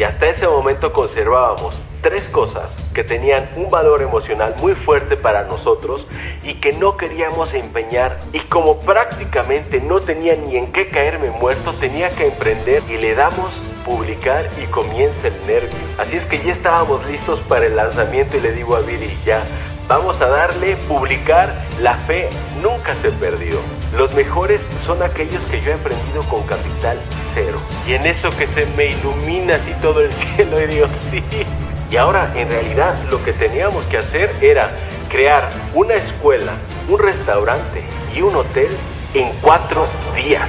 Y hasta ese momento conservábamos tres cosas que tenían un valor emocional muy fuerte para nosotros y que no queríamos empeñar y como prácticamente no tenía ni en qué caerme muerto tenía que emprender y le damos publicar y comienza el nervio. Así es que ya estábamos listos para el lanzamiento y le digo a Viri ya vamos a darle publicar la fe nunca se perdió. Los mejores son aquellos que yo he aprendido con capital Y en eso que se me ilumina así todo el cielo y digo sí y ahora en realidad lo que teníamos que hacer era crear una escuela, un restaurante y un hotel en cuatro días.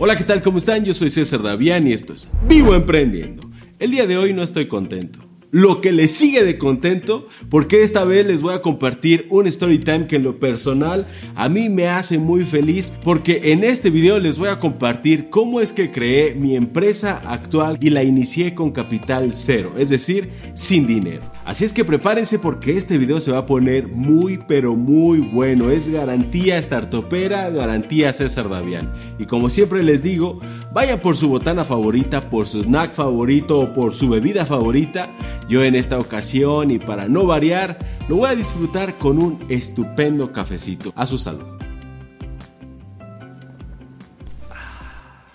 Hola, ¿qué tal? ¿Cómo están? Yo soy César Davián y esto es Vivo Emprendiendo. El día de hoy no estoy contento lo que les sigue de contento, porque esta vez les voy a compartir un story time que en lo personal a mí me hace muy feliz, porque en este video les voy a compartir cómo es que creé mi empresa actual y la inicié con capital cero, es decir, sin dinero. Así es que prepárense porque este video se va a poner muy pero muy bueno, es garantía startupera, garantía César Davián. Y como siempre les digo, vaya por su botana favorita, por su snack favorito o por su bebida favorita yo en esta ocasión y para no variar, lo voy a disfrutar con un estupendo cafecito. A su salud.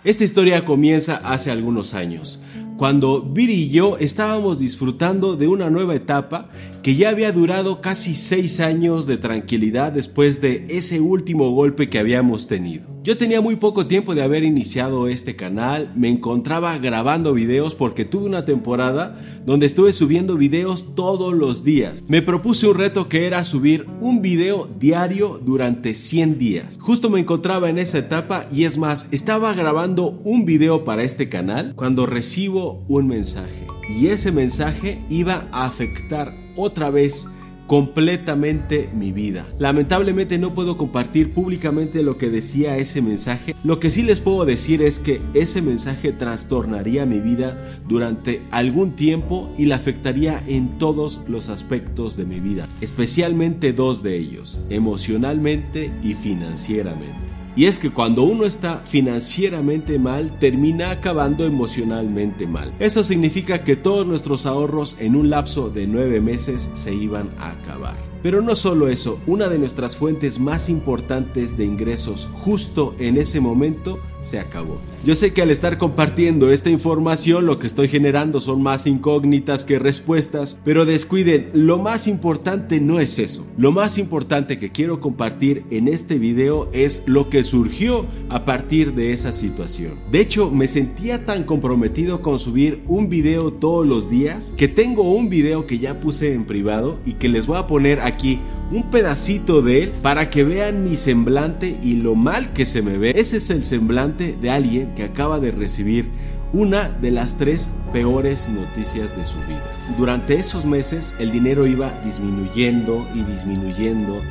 Esta historia comienza hace algunos años, cuando Viri y yo estábamos disfrutando de una nueva etapa que ya había durado casi seis años de tranquilidad después de ese último golpe que habíamos tenido. Yo tenía muy poco tiempo de haber iniciado este canal, me encontraba grabando videos porque tuve una temporada donde estuve subiendo videos todos los días. Me propuse un reto que era subir un video diario durante 100 días. Justo me encontraba en esa etapa y es más, estaba grabando un video para este canal cuando recibo un mensaje. Y ese mensaje iba a afectar otra vez completamente mi vida. Lamentablemente no puedo compartir públicamente lo que decía ese mensaje. Lo que sí les puedo decir es que ese mensaje trastornaría mi vida durante algún tiempo y la afectaría en todos los aspectos de mi vida, especialmente dos de ellos, emocionalmente y financieramente. Y es que cuando uno está financieramente mal, termina acabando emocionalmente mal. Eso significa que todos nuestros ahorros en un lapso de nueve meses se iban a acabar. Pero no solo eso, una de nuestras fuentes más importantes de ingresos justo en ese momento se acabó. Yo sé que al estar compartiendo esta información lo que estoy generando son más incógnitas que respuestas, pero descuiden, lo más importante no es eso. Lo más importante que quiero compartir en este video es lo que surgió a partir de esa situación. De hecho, me sentía tan comprometido con subir un video todos los días que tengo un video que ya puse en privado y que les voy a poner aquí un pedacito de él para que vean mi semblante y lo mal que se me ve. Ese es el semblante de alguien que acaba de recibir una de las tres peores noticias de su vida. Durante esos meses el dinero iba disminuyendo y disminuyendo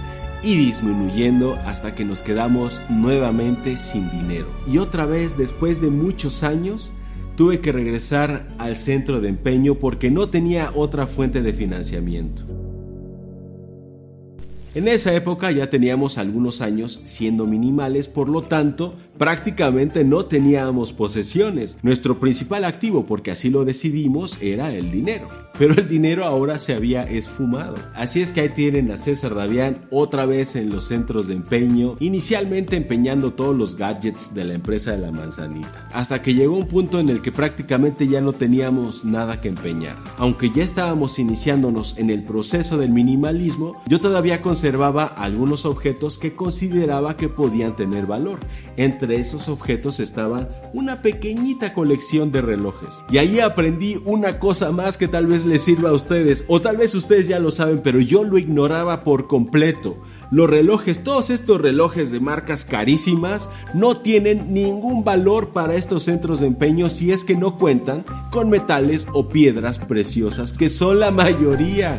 y disminuyendo hasta que nos quedamos nuevamente sin dinero. Y otra vez, después de muchos años, tuve que regresar al centro de empeño porque no tenía otra fuente de financiamiento. En esa época ya teníamos algunos años siendo minimales, por lo tanto prácticamente no teníamos posesiones. Nuestro principal activo, porque así lo decidimos, era el dinero. Pero el dinero ahora se había esfumado. Así es que ahí tienen a César Davián otra vez en los centros de empeño, inicialmente empeñando todos los gadgets de la empresa de la manzanita. Hasta que llegó un punto en el que prácticamente ya no teníamos nada que empeñar. Aunque ya estábamos iniciándonos en el proceso del minimalismo, yo todavía conservaba algunos objetos que consideraba que podían tener valor. Entre esos objetos estaba una pequeñita colección de relojes. Y ahí aprendí una cosa más que tal vez les sirva a ustedes, o tal vez ustedes ya lo saben, pero yo lo ignoraba por completo. Los relojes, todos estos relojes de marcas carísimas, no tienen ningún valor para estos centros de empeño si es que no cuentan con metales o piedras preciosas, que son la mayoría.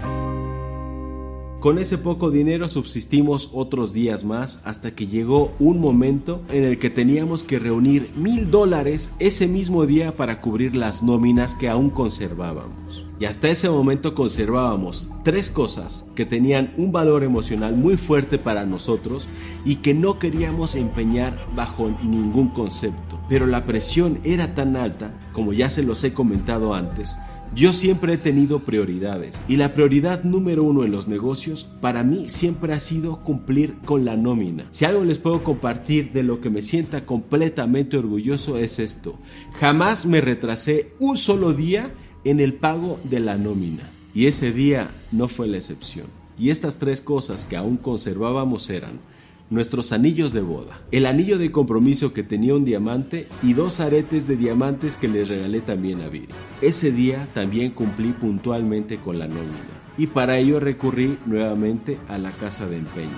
Con ese poco dinero subsistimos otros días más hasta que llegó un momento en el que teníamos que reunir mil dólares ese mismo día para cubrir las nóminas que aún conservábamos. Y hasta ese momento conservábamos tres cosas que tenían un valor emocional muy fuerte para nosotros y que no queríamos empeñar bajo ningún concepto. Pero la presión era tan alta, como ya se los he comentado antes, yo siempre he tenido prioridades y la prioridad número uno en los negocios para mí siempre ha sido cumplir con la nómina. Si algo les puedo compartir de lo que me sienta completamente orgulloso es esto. Jamás me retrasé un solo día en el pago de la nómina y ese día no fue la excepción. Y estas tres cosas que aún conservábamos eran nuestros anillos de boda, el anillo de compromiso que tenía un diamante y dos aretes de diamantes que les regalé también a Viri. Ese día también cumplí puntualmente con la nómina y para ello recurrí nuevamente a la casa de empeño.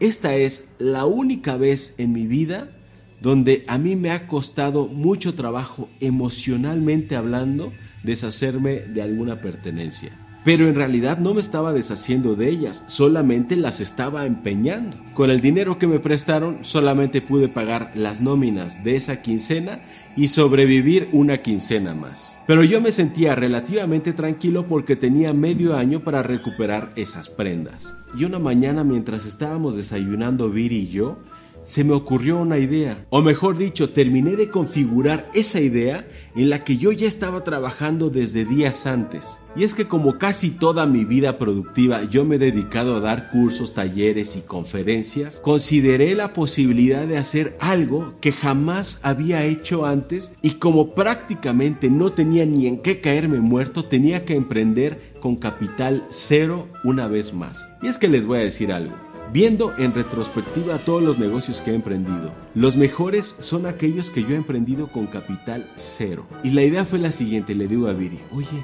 Esta es la única vez en mi vida donde a mí me ha costado mucho trabajo emocionalmente hablando deshacerme de alguna pertenencia pero en realidad no me estaba deshaciendo de ellas, solamente las estaba empeñando. Con el dinero que me prestaron solamente pude pagar las nóminas de esa quincena y sobrevivir una quincena más. Pero yo me sentía relativamente tranquilo porque tenía medio año para recuperar esas prendas. Y una mañana mientras estábamos desayunando Viri y yo, se me ocurrió una idea, o mejor dicho, terminé de configurar esa idea en la que yo ya estaba trabajando desde días antes. Y es que como casi toda mi vida productiva yo me he dedicado a dar cursos, talleres y conferencias, consideré la posibilidad de hacer algo que jamás había hecho antes y como prácticamente no tenía ni en qué caerme muerto, tenía que emprender con capital cero una vez más. Y es que les voy a decir algo. Viendo en retrospectiva todos los negocios que he emprendido, los mejores son aquellos que yo he emprendido con capital cero. Y la idea fue la siguiente, le digo a Viri, oye,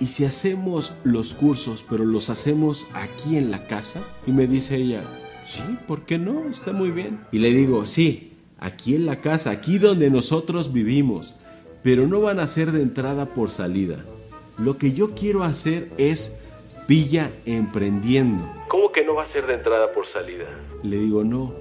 ¿y si hacemos los cursos, pero los hacemos aquí en la casa? Y me dice ella, sí, ¿por qué no? Está muy bien. Y le digo, sí, aquí en la casa, aquí donde nosotros vivimos, pero no van a ser de entrada por salida. Lo que yo quiero hacer es Villa Emprendiendo que no va a ser de entrada por salida? Le digo, no,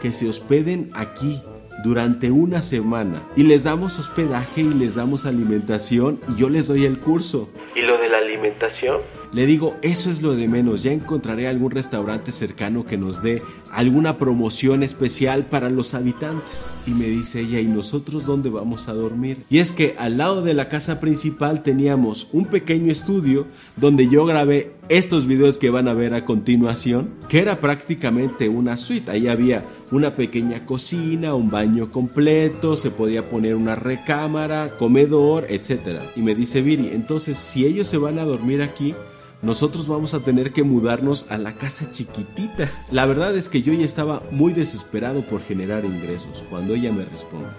que se hospeden aquí durante una semana y les damos hospedaje y les damos alimentación y yo les doy el curso. ¿Y lo de la alimentación? Le digo, eso es lo de menos, ya encontraré algún restaurante cercano que nos dé alguna promoción especial para los habitantes. Y me dice ella, ¿y nosotros dónde vamos a dormir? Y es que al lado de la casa principal teníamos un pequeño estudio donde yo grabé estos videos que van a ver a continuación, que era prácticamente una suite. Ahí había una pequeña cocina, un baño completo, se podía poner una recámara, comedor, etc. Y me dice Viri, entonces si ellos se van a dormir aquí, nosotros vamos a tener que mudarnos a la casa chiquitita. La verdad es que yo ya estaba muy desesperado por generar ingresos cuando ella me responde.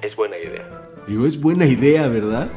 Es buena idea. Digo, es buena idea, ¿verdad?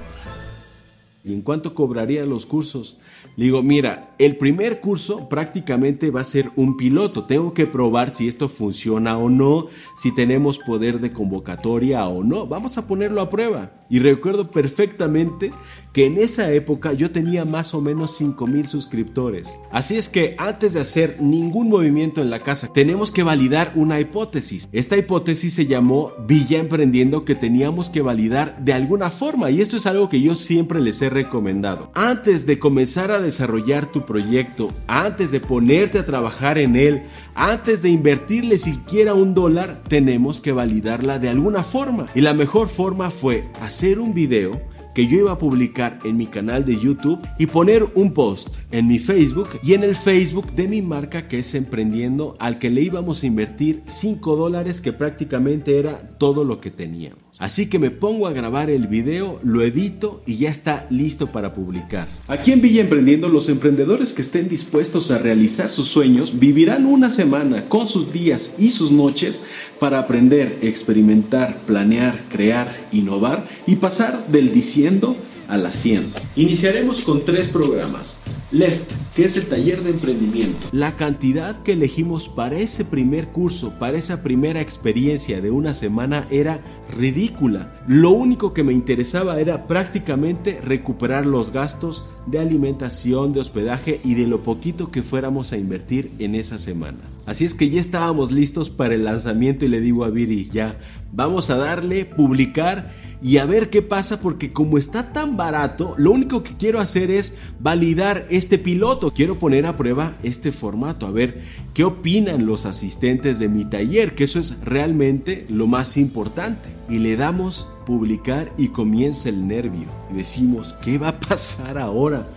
¿Y en cuánto cobraría los cursos? Le digo, mira, el primer curso prácticamente va a ser un piloto. Tengo que probar si esto funciona o no, si tenemos poder de convocatoria o no. Vamos a ponerlo a prueba. Y recuerdo perfectamente que en esa época yo tenía más o menos 5 mil suscriptores. Así es que antes de hacer ningún movimiento en la casa, tenemos que validar una hipótesis. Esta hipótesis se llamó Villa Emprendiendo que teníamos que validar de alguna forma. Y esto es algo que yo siempre les he recomendado. Antes de comenzar a desarrollar tu proyecto, antes de ponerte a trabajar en él, antes de invertirle siquiera un dólar, tenemos que validarla de alguna forma. Y la mejor forma fue hacer un video que yo iba a publicar en mi canal de YouTube y poner un post en mi Facebook y en el Facebook de mi marca que es Emprendiendo al que le íbamos a invertir 5 dólares que prácticamente era todo lo que teníamos. Así que me pongo a grabar el video, lo edito y ya está listo para publicar. Aquí en Villa Emprendiendo, los emprendedores que estén dispuestos a realizar sus sueños vivirán una semana con sus días y sus noches para aprender, experimentar, planear, crear, innovar y pasar del diciendo al haciendo. Iniciaremos con tres programas Left, que es el taller de emprendimiento. La cantidad que elegimos para ese primer curso, para esa primera experiencia de una semana era ridícula. Lo único que me interesaba era prácticamente recuperar los gastos de alimentación, de hospedaje y de lo poquito que fuéramos a invertir en esa semana. Así es que ya estábamos listos para el lanzamiento y le digo a Viri, ya, vamos a darle, publicar y a ver qué pasa porque como está tan barato, lo único que quiero hacer es validar este piloto. Quiero poner a prueba este formato, a ver qué opinan los asistentes de mi taller, que eso es realmente lo más importante. Y le damos publicar y comienza el nervio. Y decimos, ¿qué va a pasar ahora?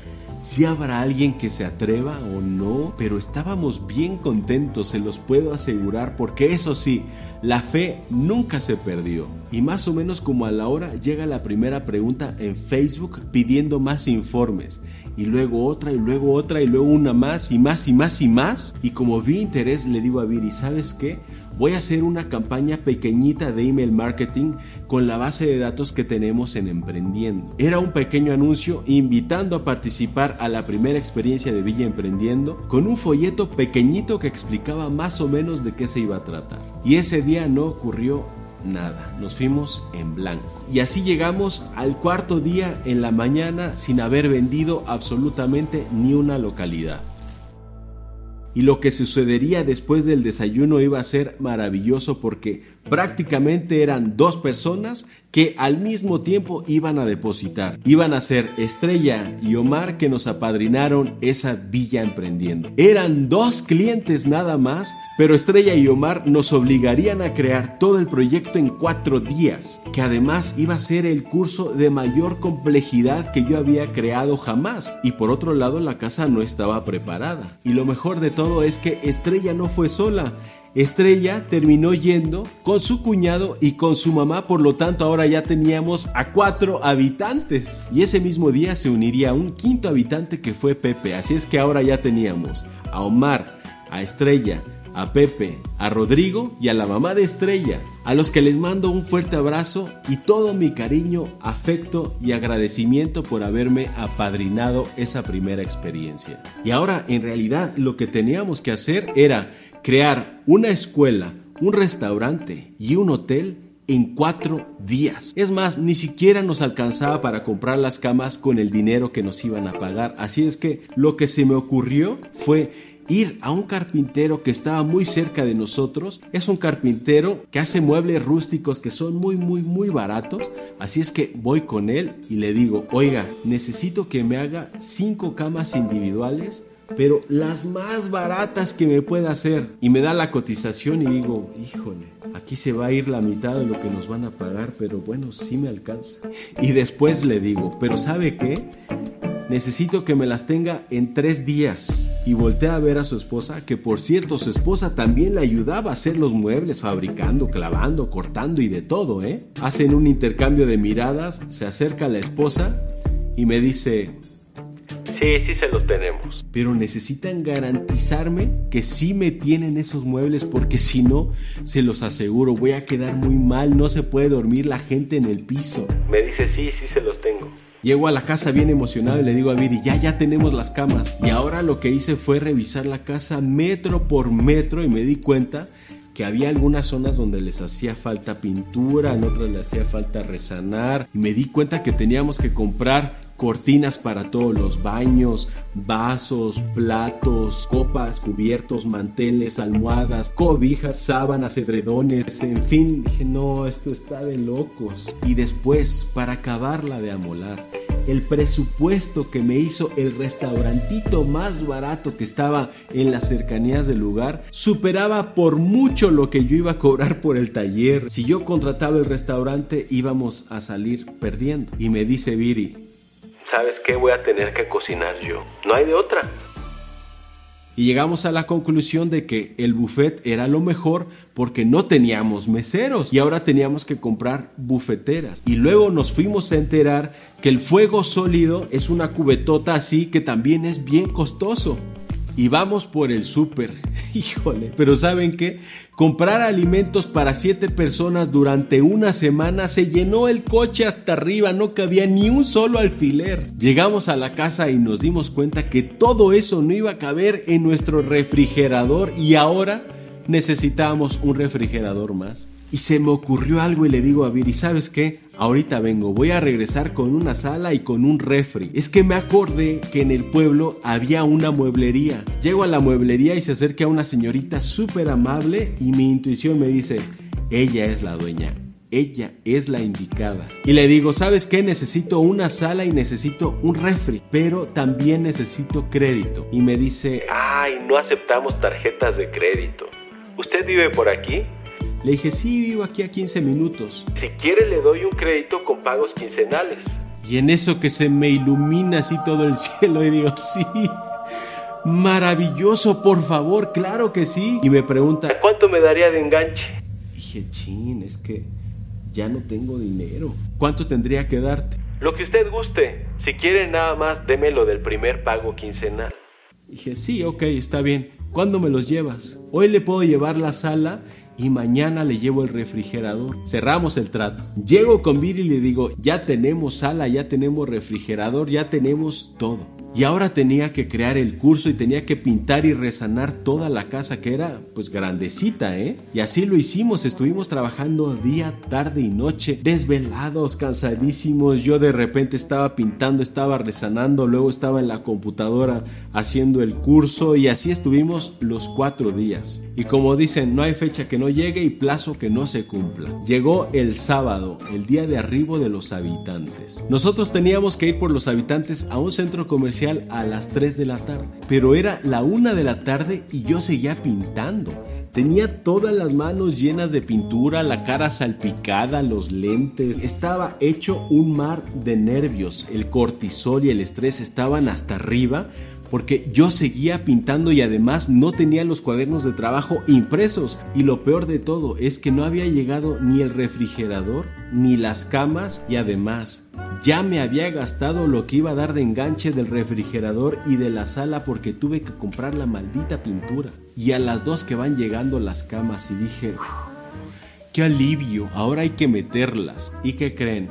Si habrá alguien que se atreva o no, pero estábamos bien contentos, se los puedo asegurar, porque eso sí, la fe nunca se perdió. Y más o menos como a la hora llega la primera pregunta en Facebook pidiendo más informes. Y luego otra y luego otra y luego una más y más y más y más. Y como vi interés le digo a Viri, ¿sabes qué? voy a hacer una campaña pequeñita de email marketing con la base de datos que tenemos en Emprendiendo. Era un pequeño anuncio invitando a participar a la primera experiencia de Villa Emprendiendo con un folleto pequeñito que explicaba más o menos de qué se iba a tratar. Y ese día no ocurrió nada, nos fuimos en blanco. Y así llegamos al cuarto día en la mañana sin haber vendido absolutamente ni una localidad y lo que sucedería después del desayuno iba a ser maravilloso porque prácticamente eran dos personas que al mismo tiempo iban a depositar. Iban a ser Estrella y Omar que nos apadrinaron esa villa emprendiendo. Eran dos clientes nada más, pero Estrella y Omar nos obligarían a crear todo el proyecto en cuatro días, que además iba a ser el curso de mayor complejidad que yo había creado jamás. Y por otro lado la casa no estaba preparada. Y lo mejor de todo es que Estrella no fue sola. Estrella terminó yendo con su cuñado y con su mamá, por lo tanto ahora ya teníamos a cuatro habitantes. Y ese mismo día se uniría un quinto habitante que fue Pepe, así es que ahora ya teníamos a Omar, a Estrella, a Pepe, a Rodrigo y a la mamá de Estrella, a los que les mando un fuerte abrazo y todo mi cariño, afecto y agradecimiento por haberme apadrinado esa primera experiencia. Y ahora en realidad lo que teníamos que hacer era crear una escuela, un restaurante y un hotel en cuatro días. Es más, ni siquiera nos alcanzaba para comprar las camas con el dinero que nos iban a pagar. Así es que lo que se me ocurrió fue ir a un carpintero que estaba muy cerca de nosotros. Es un carpintero que hace muebles rústicos que son muy, muy, muy baratos. Así es que voy con él y le digo, oiga, necesito que me haga cinco camas individuales pero las más baratas que me pueda hacer. Y me da la cotización y digo, híjole, aquí se va a ir la mitad de lo que nos van a pagar, pero bueno, sí me alcanza. Y después le digo, pero ¿sabe qué? Necesito que me las tenga en tres días. Y volteé a ver a su esposa, que por cierto su esposa también le ayudaba a hacer los muebles, fabricando, clavando, cortando y de todo, ¿eh? Hacen un intercambio de miradas, se acerca la esposa y me dice, Sí, sí se los tenemos. Pero necesitan garantizarme que sí me tienen esos muebles porque si no, se los aseguro, voy a quedar muy mal, no se puede dormir la gente en el piso. Me dice, sí, sí se los tengo. Llego a la casa bien emocionado y le digo a Viri, ya, ya tenemos las camas. Y ahora lo que hice fue revisar la casa metro por metro y me di cuenta que había algunas zonas donde les hacía falta pintura, en otras les hacía falta resanar. Me di cuenta que teníamos que comprar cortinas para todos los baños, vasos, platos, copas, cubiertos, manteles, almohadas, cobijas, sábanas, edredones, en fin, dije, no, esto está de locos. Y después, para acabarla de amolar, el presupuesto que me hizo el restaurantito más barato que estaba en las cercanías del lugar superaba por mucho lo que yo iba a cobrar por el taller. Si yo contrataba el restaurante íbamos a salir perdiendo. Y me dice Viri, ¿sabes qué? Voy a tener que cocinar yo. No hay de otra. Y llegamos a la conclusión de que el buffet era lo mejor porque no teníamos meseros y ahora teníamos que comprar bufeteras. Y luego nos fuimos a enterar que el fuego sólido es una cubetota así que también es bien costoso. Y vamos por el súper. Híjole, pero ¿saben qué? Comprar alimentos para siete personas durante una semana se llenó el coche hasta arriba, no cabía ni un solo alfiler. Llegamos a la casa y nos dimos cuenta que todo eso no iba a caber en nuestro refrigerador y ahora necesitábamos un refrigerador más. Y se me ocurrió algo y le digo a Viri, ¿sabes qué? Ahorita vengo, voy a regresar con una sala y con un refri. Es que me acordé que en el pueblo había una mueblería. Llego a la mueblería y se acerca una señorita súper amable y mi intuición me dice, ella es la dueña. Ella es la indicada. Y le digo, ¿sabes qué? Necesito una sala y necesito un refri, pero también necesito crédito. Y me dice, ay, no aceptamos tarjetas de crédito. ¿Usted vive por aquí? Le dije, sí, vivo aquí a 15 minutos. Si quiere le doy un crédito con pagos quincenales. Y en eso que se me ilumina así todo el cielo y digo, sí, maravilloso, por favor, claro que sí. Y me pregunta, ¿cuánto me daría de enganche? Dije, chin, es que ya no tengo dinero. ¿Cuánto tendría que darte? Lo que usted guste. Si quiere nada más, démelo del primer pago quincenal. Dije, sí, ok, está bien. ¿Cuándo me los llevas? Hoy le puedo llevar la sala y mañana le llevo el refrigerador. Cerramos el trato. Llego con Viri y le digo, ya tenemos sala, ya tenemos refrigerador, ya tenemos todo. Y ahora tenía que crear el curso y tenía que pintar y resanar toda la casa que era pues grandecita, ¿eh? Y así lo hicimos, estuvimos trabajando día, tarde y noche, desvelados, cansadísimos. Yo de repente estaba pintando, estaba resanando, luego estaba en la computadora haciendo el curso y así estuvimos los cuatro días. Y como dicen, no hay fecha que no llegue y plazo que no se cumpla. Llegó el sábado, el día de arribo de los habitantes. Nosotros teníamos que ir por los habitantes a un centro comercial a las 3 de la tarde, pero era la 1 de la tarde y yo seguía pintando. Tenía todas las manos llenas de pintura, la cara salpicada, los lentes. Estaba hecho un mar de nervios. El cortisol y el estrés estaban hasta arriba porque yo seguía pintando y además no tenía los cuadernos de trabajo impresos. Y lo peor de todo es que no había llegado ni el refrigerador ni las camas y además ya me había gastado lo que iba a dar de enganche del refrigerador y de la sala porque tuve que comprar la maldita pintura. Y a las dos que van llegando las camas y dije, qué alivio, ahora hay que meterlas. ¿Y qué creen?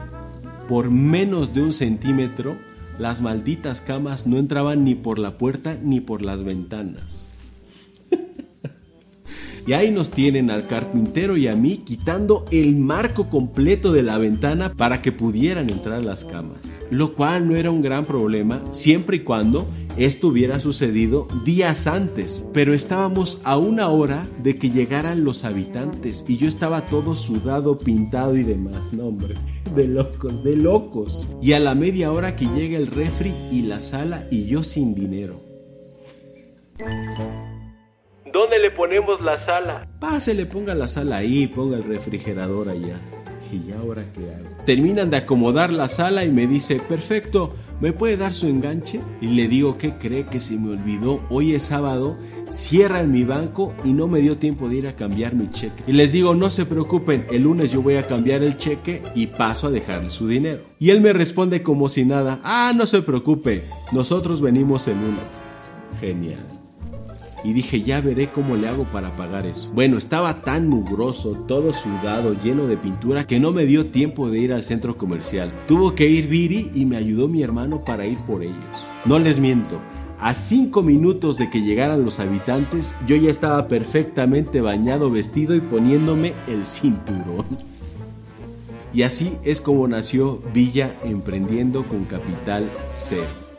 Por menos de un centímetro las malditas camas no entraban ni por la puerta ni por las ventanas. Y ahí nos tienen al carpintero y a mí quitando el marco completo de la ventana para que pudieran entrar las camas. Lo cual no era un gran problema siempre y cuando esto hubiera sucedido días antes. Pero estábamos a una hora de que llegaran los habitantes y yo estaba todo sudado, pintado y demás. No, hombre, de locos, de locos. Y a la media hora que llega el refri y la sala y yo sin dinero. ¿Dónde le ponemos la sala? Pásele, ponga la sala ahí, ponga el refrigerador allá. ¿Y ahora qué hago? Terminan de acomodar la sala y me dice, perfecto, ¿me puede dar su enganche? Y le digo, ¿qué cree que se me olvidó? Hoy es sábado, cierran mi banco y no me dio tiempo de ir a cambiar mi cheque. Y les digo, no se preocupen, el lunes yo voy a cambiar el cheque y paso a dejarle su dinero. Y él me responde como si nada, ah, no se preocupe, nosotros venimos el lunes. Genial y dije ya veré cómo le hago para pagar eso. Bueno, estaba tan mugroso, todo sudado, lleno de pintura, que no me dio tiempo de ir al centro comercial. Tuvo que ir Viri y me ayudó mi hermano para ir por ellos. No les miento, a cinco minutos de que llegaran los habitantes, yo ya estaba perfectamente bañado, vestido y poniéndome el cinturón. Y así es como nació Villa Emprendiendo con Capital Cero.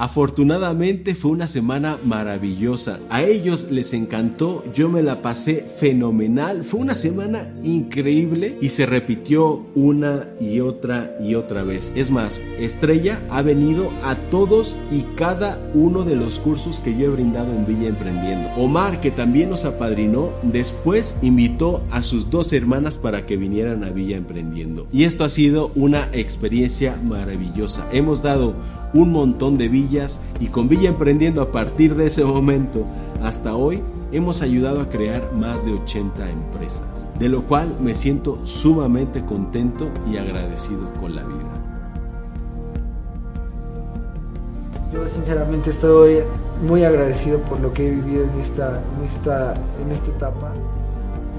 Afortunadamente fue una semana maravillosa. A ellos les encantó, yo me la pasé fenomenal. Fue una semana increíble y se repitió una y otra y otra vez. Es más, Estrella ha venido a todos y cada uno de los cursos que yo he brindado en Villa Emprendiendo. Omar, que también nos apadrinó, después invitó a sus dos hermanas para que vinieran a Villa Emprendiendo. Y esto ha sido una experiencia maravillosa. Hemos dado un montón de villas y con Villa Emprendiendo a partir de ese momento hasta hoy hemos ayudado a crear más de 80 empresas, de lo cual me siento sumamente contento y agradecido con la vida. Yo sinceramente estoy muy agradecido por lo que he vivido en esta, en esta, en esta etapa.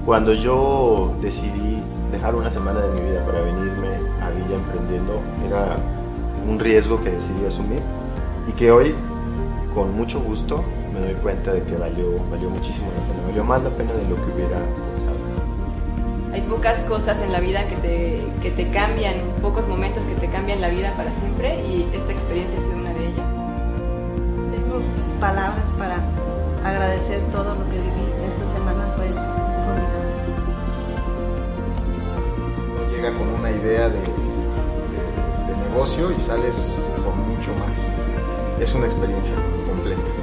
Cuando yo decidí dejar una semana de mi vida para venirme a Villa emprendiendo, era un riesgo que decidí asumir y que hoy, con mucho gusto, me doy cuenta de que valió, valió muchísimo la pena, valió más la pena de lo que hubiera pensado. Hay pocas cosas en la vida que te, que te cambian, pocos momentos que te cambian la vida para siempre y esta experiencia ha sido una de ellas. Tengo palabras para agradecer todo lo que viví esta semana, fue formidable. Llega con una idea de, de, de negocio y sales con mucho más. Es una experiencia completa.